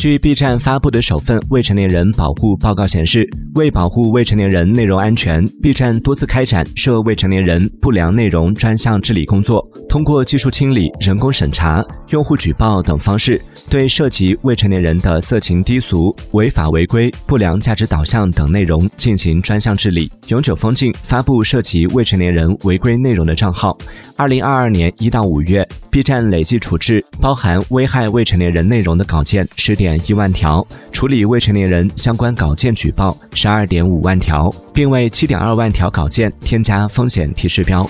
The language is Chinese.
据 B 站发布的首份未成年人保护报告显示，为保护未成年人内容安全，B 站多次开展涉未成年人不良内容专项治理工作，通过技术清理、人工审查、用户举报等方式，对涉及未成年人的色情低俗、违法违规、不良价值导向等内容进行专项治理，永久封禁发布涉及未成年人违规内容的账号。二零二二年一到五月，B 站累计处置包含危害未成年人内容的稿件十点。一万条，处理未成年人相关稿件举报十二点五万条，并为七点二万条稿件添加风险提示标。